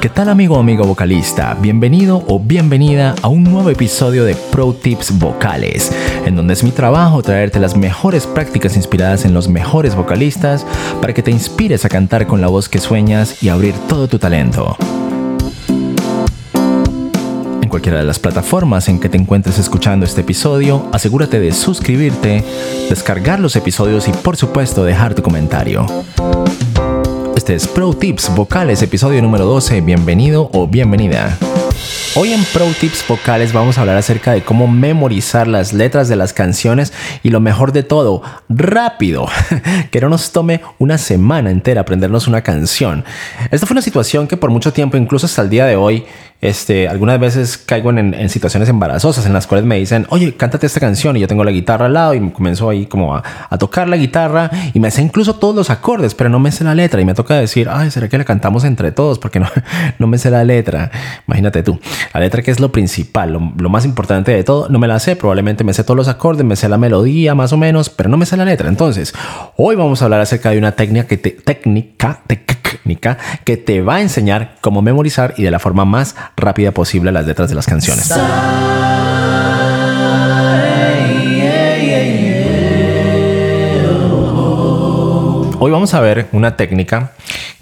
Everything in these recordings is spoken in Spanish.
¿Qué tal amigo o amigo vocalista? Bienvenido o bienvenida a un nuevo episodio de Pro Tips Vocales, en donde es mi trabajo traerte las mejores prácticas inspiradas en los mejores vocalistas para que te inspires a cantar con la voz que sueñas y abrir todo tu talento en cualquiera de las plataformas en que te encuentres escuchando este episodio, asegúrate de suscribirte, descargar los episodios y por supuesto dejar tu comentario. Este es Pro Tips Vocales, episodio número 12. Bienvenido o bienvenida. Hoy en Pro Tips Vocales vamos a hablar acerca de cómo memorizar las letras de las canciones y lo mejor de todo, rápido, que no nos tome una semana entera aprendernos una canción. Esta fue una situación que por mucho tiempo, incluso hasta el día de hoy, este, algunas veces caigo en, situaciones embarazosas en las cuales me dicen, oye, cántate esta canción y yo tengo la guitarra al lado y comienzo ahí como a, tocar la guitarra y me sé incluso todos los acordes, pero no me sé la letra y me toca decir, ay, ¿será que la cantamos entre todos? Porque no, no me sé la letra. Imagínate la letra que es lo principal, lo, más importante de todo, no me la sé, probablemente me sé todos los acordes, me sé la melodía más o menos, pero no me sé la letra. Entonces, hoy vamos a hablar acerca de una técnica que te, técnica, técnica que te va a enseñar cómo memorizar y de la forma más rápida posible las letras de las canciones. Hoy vamos a ver una técnica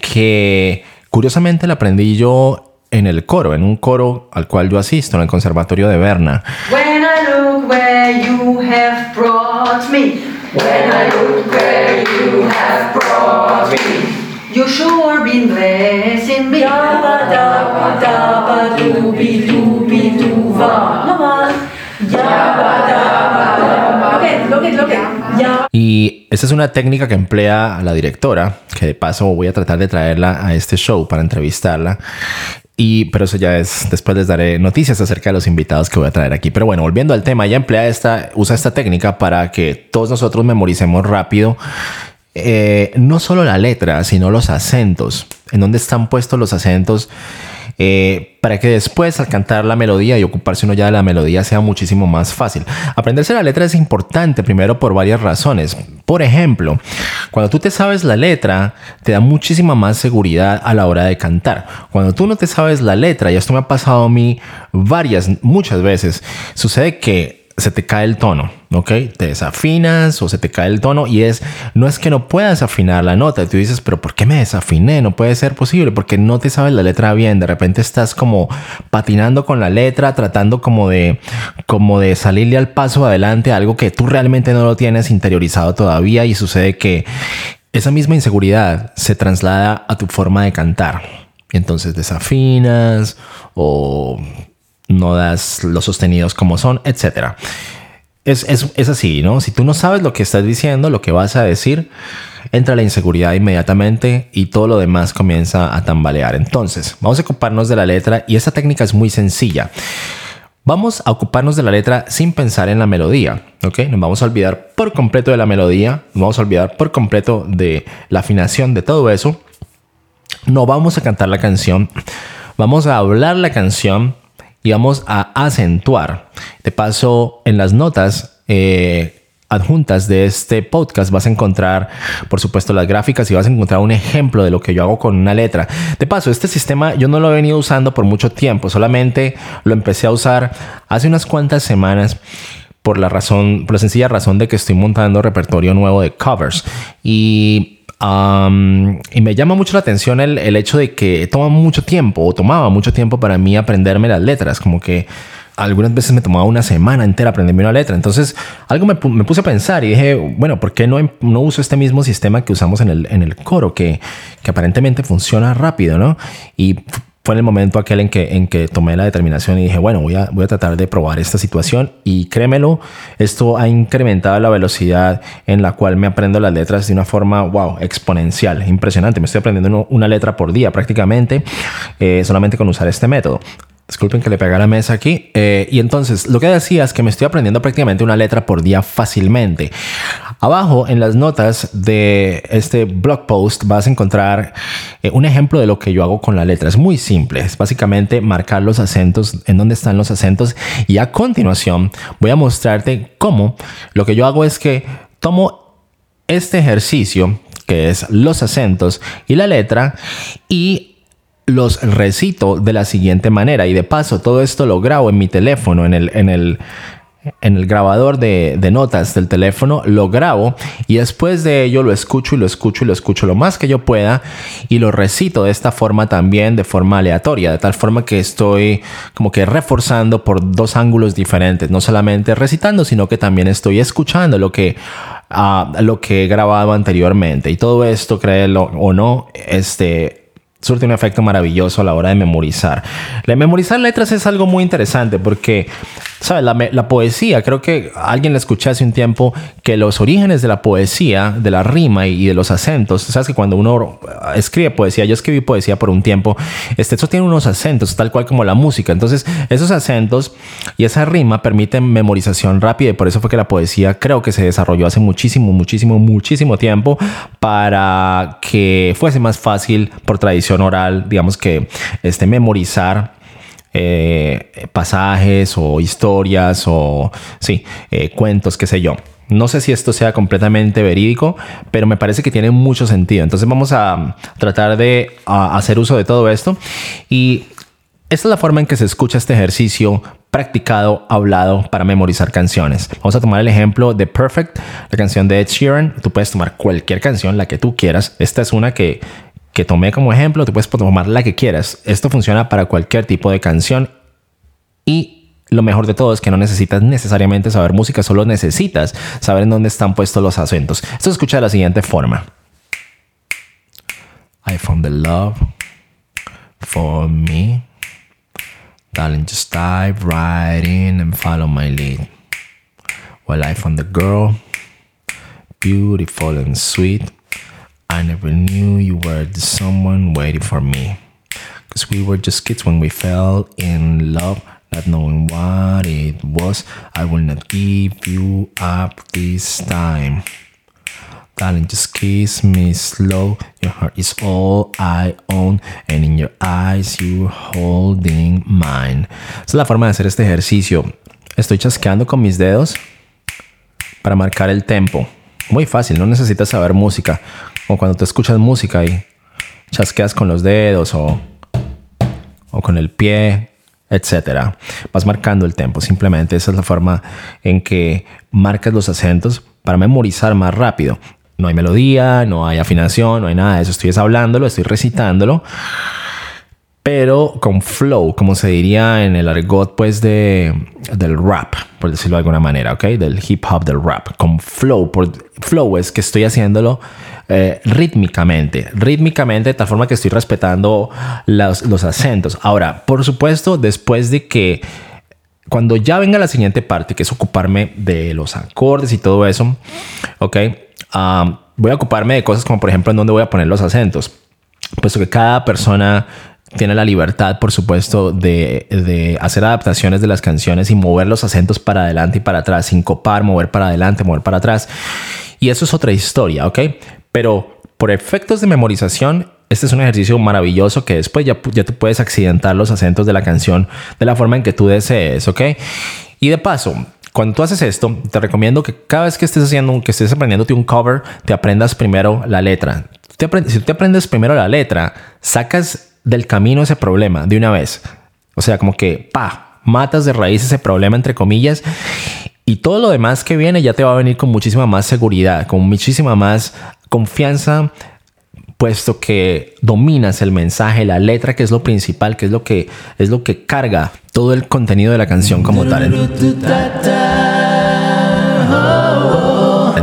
que curiosamente la aprendí yo en el coro, en un coro al cual yo asisto en el Conservatorio de Berna. When I look where you have brought me, when I look where you have brought me. You sure been blessing me. Y esta es una técnica que emplea la directora, que de paso voy a tratar de traerla a este show para entrevistarla. Y, pero eso ya es, después les daré noticias acerca de los invitados que voy a traer aquí. Pero bueno, volviendo al tema, ella emplea esta, usa esta técnica para que todos nosotros memoricemos rápido eh, no solo la letra, sino los acentos, en dónde están puestos los acentos, eh, para que después al cantar la melodía y ocuparse uno ya de la melodía sea muchísimo más fácil. Aprenderse la letra es importante, primero por varias razones. Por ejemplo, cuando tú te sabes la letra, te da muchísima más seguridad a la hora de cantar. Cuando tú no te sabes la letra, y esto me ha pasado a mí varias, muchas veces, sucede que se te cae el tono, ¿ok? Te desafinas o se te cae el tono y es, no es que no puedas afinar la nota, tú dices, pero ¿por qué me desafiné? No puede ser posible porque no te sabes la letra bien, de repente estás como patinando con la letra, tratando como de, como de salirle al paso adelante, algo que tú realmente no lo tienes interiorizado todavía y sucede que esa misma inseguridad se traslada a tu forma de cantar. Entonces desafinas o no das los sostenidos como son, etc. Es, es, así, ¿no? Si tú no sabes lo que estás diciendo, lo que vas a decir, entra la inseguridad inmediatamente y todo lo demás comienza a tambalear. Entonces, vamos a ocuparnos de la letra y esta técnica es muy sencilla. Vamos a ocuparnos de la letra sin pensar en la melodía, ¿ok? Nos vamos a olvidar por completo de la melodía, nos vamos a olvidar por completo de la afinación de todo eso. No vamos a cantar la canción, vamos a hablar la canción y vamos a acentuar. De paso, en las notas eh, adjuntas de este podcast vas a encontrar, por supuesto, las gráficas y vas a encontrar un ejemplo de lo que yo hago con una letra. De paso, este sistema yo no lo he venido usando por mucho tiempo, solamente lo empecé a usar hace unas cuantas semanas por la razón, por la sencilla razón de que estoy montando repertorio nuevo de covers y y me llama mucho la atención el, el, hecho de que toma mucho tiempo o tomaba mucho tiempo para mí aprenderme las letras, como que algunas veces me tomaba una semana entera aprenderme una letra. Entonces, algo me, me puse a pensar y dije, bueno, ¿por qué no, em, no uso este mismo sistema que usamos en el, en el coro, que, que aparentemente funciona rápido, ¿no? Y fue en el momento aquel en que, en que tomé la determinación y dije, bueno, voy a, voy a tratar de probar esta situación y créemelo, esto ha incrementado la velocidad en la cual me aprendo las letras de una forma, wow, exponencial, impresionante. Me estoy aprendiendo una letra por día prácticamente eh, solamente con usar este método. Disculpen que le pegue a la mesa aquí. Eh, y entonces, lo que decía es que me estoy aprendiendo prácticamente una letra por día fácilmente. Abajo, en las notas de este blog post, vas a encontrar eh, un ejemplo de lo que yo hago con la letra. Es muy simple. Es básicamente marcar los acentos, en dónde están los acentos. Y a continuación, voy a mostrarte cómo lo que yo hago es que tomo este ejercicio, que es los acentos y la letra, y los recito de la siguiente manera. Y de paso, todo esto lo grabo en mi teléfono, en el, en el, en el grabador de, notas del teléfono, lo grabo y después de ello lo escucho y lo escucho y lo escucho lo más que yo pueda y lo recito de esta forma también, de forma aleatoria, de tal forma que estoy como que reforzando por dos ángulos diferentes, no solamente recitando, sino que también estoy escuchando lo que uh, lo que he grabado anteriormente y todo esto, créelo o no, este surte un efecto maravilloso a la hora de memorizar. La memorizar letras es algo muy interesante porque, ¿sabes? La, poesía, creo que alguien le escuché hace un tiempo que los orígenes de la poesía, de la rima y de los acentos, ¿sabes? Que cuando uno escribe poesía, yo escribí poesía por un tiempo, este, esto tiene unos acentos, tal cual como la música. Entonces, esos acentos y esa rima permiten memorización rápida y por eso fue que la poesía creo que se desarrolló hace muchísimo, muchísimo, muchísimo tiempo para que fuese más fácil por tradición oral, digamos que este, memorizar eh, pasajes o historias o sí, eh, cuentos, qué sé yo. No sé si esto sea completamente verídico, pero me parece que tiene mucho sentido. Entonces vamos a tratar de hacer uso de todo esto. Y esta es la forma en que se escucha este ejercicio practicado, hablado para memorizar canciones. Vamos a tomar el ejemplo de Perfect, la canción de Ed Sheeran. Tú puedes tomar cualquier canción, la que tú quieras. Esta es una que que tomé como ejemplo, tú puedes tomar la que quieras. Esto funciona para cualquier tipo de canción y lo mejor de todo es que no necesitas necesariamente saber música, solo necesitas saber en dónde están puestos los acentos. Esto se escucha de la siguiente forma. I found the love for me. Darling, just dive right in and follow my lead. Well, I found the girl, beautiful and sweet. I never knew you were the someone waiting for me. Cause we were just kids when we fell in love, not knowing what it was. I will not give you up this time. Darling, just kiss me slow. Your heart is all I own, and in your eyes you're holding mine. Esa es la forma de hacer este ejercicio. Estoy chasqueando con mis dedos para marcar el tempo. Muy fácil, no necesitas saber música. O cuando tú escuchas música y chasqueas con los dedos o, o con el pie, etcétera. Vas marcando el tempo. Simplemente esa es la forma en que marcas los acentos para memorizar más rápido. No hay melodía, no hay afinación, no hay nada de eso. Estoy hablándolo, estoy recitándolo pero con flow, como se diría en el argot pues de, del rap, por decirlo de alguna manera, ¿ok? Del hip hop, del rap, con flow. Por, flow es que estoy haciéndolo eh, rítmicamente, rítmicamente de tal forma que estoy respetando los, los acentos. Ahora, por supuesto, después de que cuando ya venga la siguiente parte, que es ocuparme de los acordes y todo eso, ¿ok? Ah, voy a ocuparme de cosas como por ejemplo en dónde voy a poner los acentos, puesto que cada persona tiene la libertad, por supuesto, de, hacer adaptaciones de las canciones y mover los acentos para adelante y para atrás, sin copar, mover para adelante, mover para atrás. Y eso es otra historia, ¿ok? Pero por efectos de memorización, este es un ejercicio maravilloso que después ya, ya tú puedes accidentar los acentos de la canción de la forma en que tú desees, ¿ok? Y de paso, cuando tú haces esto, te recomiendo que cada vez que estés haciendo, que estés aprendiéndote un cover, te aprendas primero la letra. si tú te aprendes primero la letra, sacas del camino ese problema de una vez. O sea, como que, pa, matas de raíz ese problema, entre comillas, y todo lo demás que viene ya te va a venir con muchísima más seguridad, con muchísima más confianza, puesto que dominas el mensaje, la letra, que es lo principal, que es lo que es lo que carga todo el contenido de la canción como tal.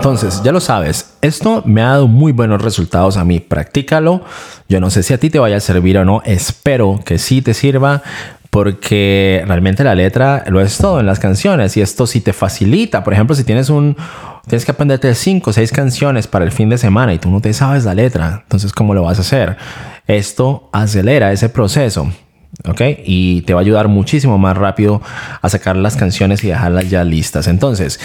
Entonces, ya lo sabes, esto me ha dado muy buenos resultados a mí. Practícalo. Yo no sé si a ti te vaya a servir o no. Espero que sí te sirva porque realmente la letra lo es todo en las canciones y esto sí te facilita. Por ejemplo, si tienes un tienes que aprenderte cinco o seis canciones para el fin de semana y tú no te sabes la letra, entonces ¿cómo lo vas a hacer? Esto acelera ese proceso. ¿Ok? Y te va a ayudar muchísimo más rápido a sacar las canciones y dejarlas ya listas. Entonces,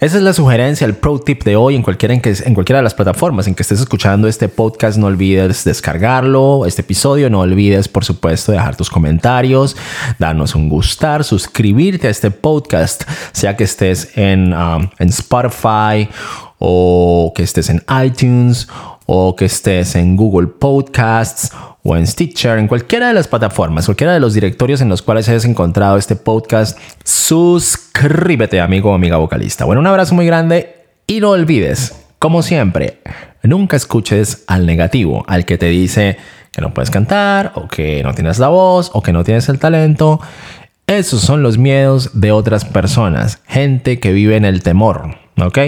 esa es la sugerencia, el pro tip de hoy en cualquiera, en, que, en cualquiera de las plataformas en que estés escuchando este podcast. No olvides descargarlo, este episodio. No olvides, por supuesto, dejar tus comentarios, darnos un gustar, suscribirte a este podcast, sea que estés en, um, en Spotify o que estés en iTunes o que estés en Google Podcasts o en Stitcher, en cualquiera de las plataformas, cualquiera de los directorios en los cuales hayas encontrado este podcast, suscríbete, amigo o amiga vocalista. Bueno, un abrazo muy grande y no olvides, como siempre, nunca escuches al negativo, al que te dice que no puedes cantar o que no tienes la voz o que no tienes el talento. Esos son los miedos de otras personas, gente que vive en el temor, ¿ok?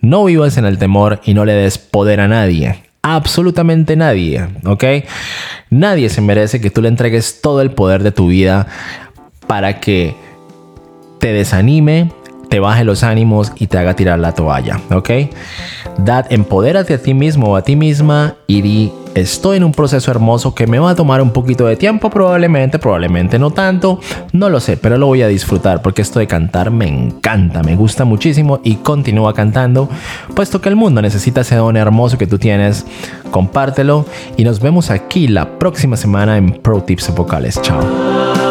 No vivas en el temor y no le des poder a nadie absolutamente nadie, ¿ok? Nadie se merece que tú le entregues todo el poder de tu vida para que te desanime, te baje los ánimos y te haga tirar la toalla, ¿ok? Dad, empodérate a ti mismo o a ti misma y di, estoy en un proceso hermoso que me va a tomar un poquito de tiempo probablemente, probablemente no tanto, no lo sé, pero lo voy a disfrutar porque esto de cantar me encanta, me gusta muchísimo y continúa cantando, puesto que el mundo necesita ese don hermoso que tú tienes, compártelo y nos vemos aquí la próxima semana en Pro Tips Vocales. Chao.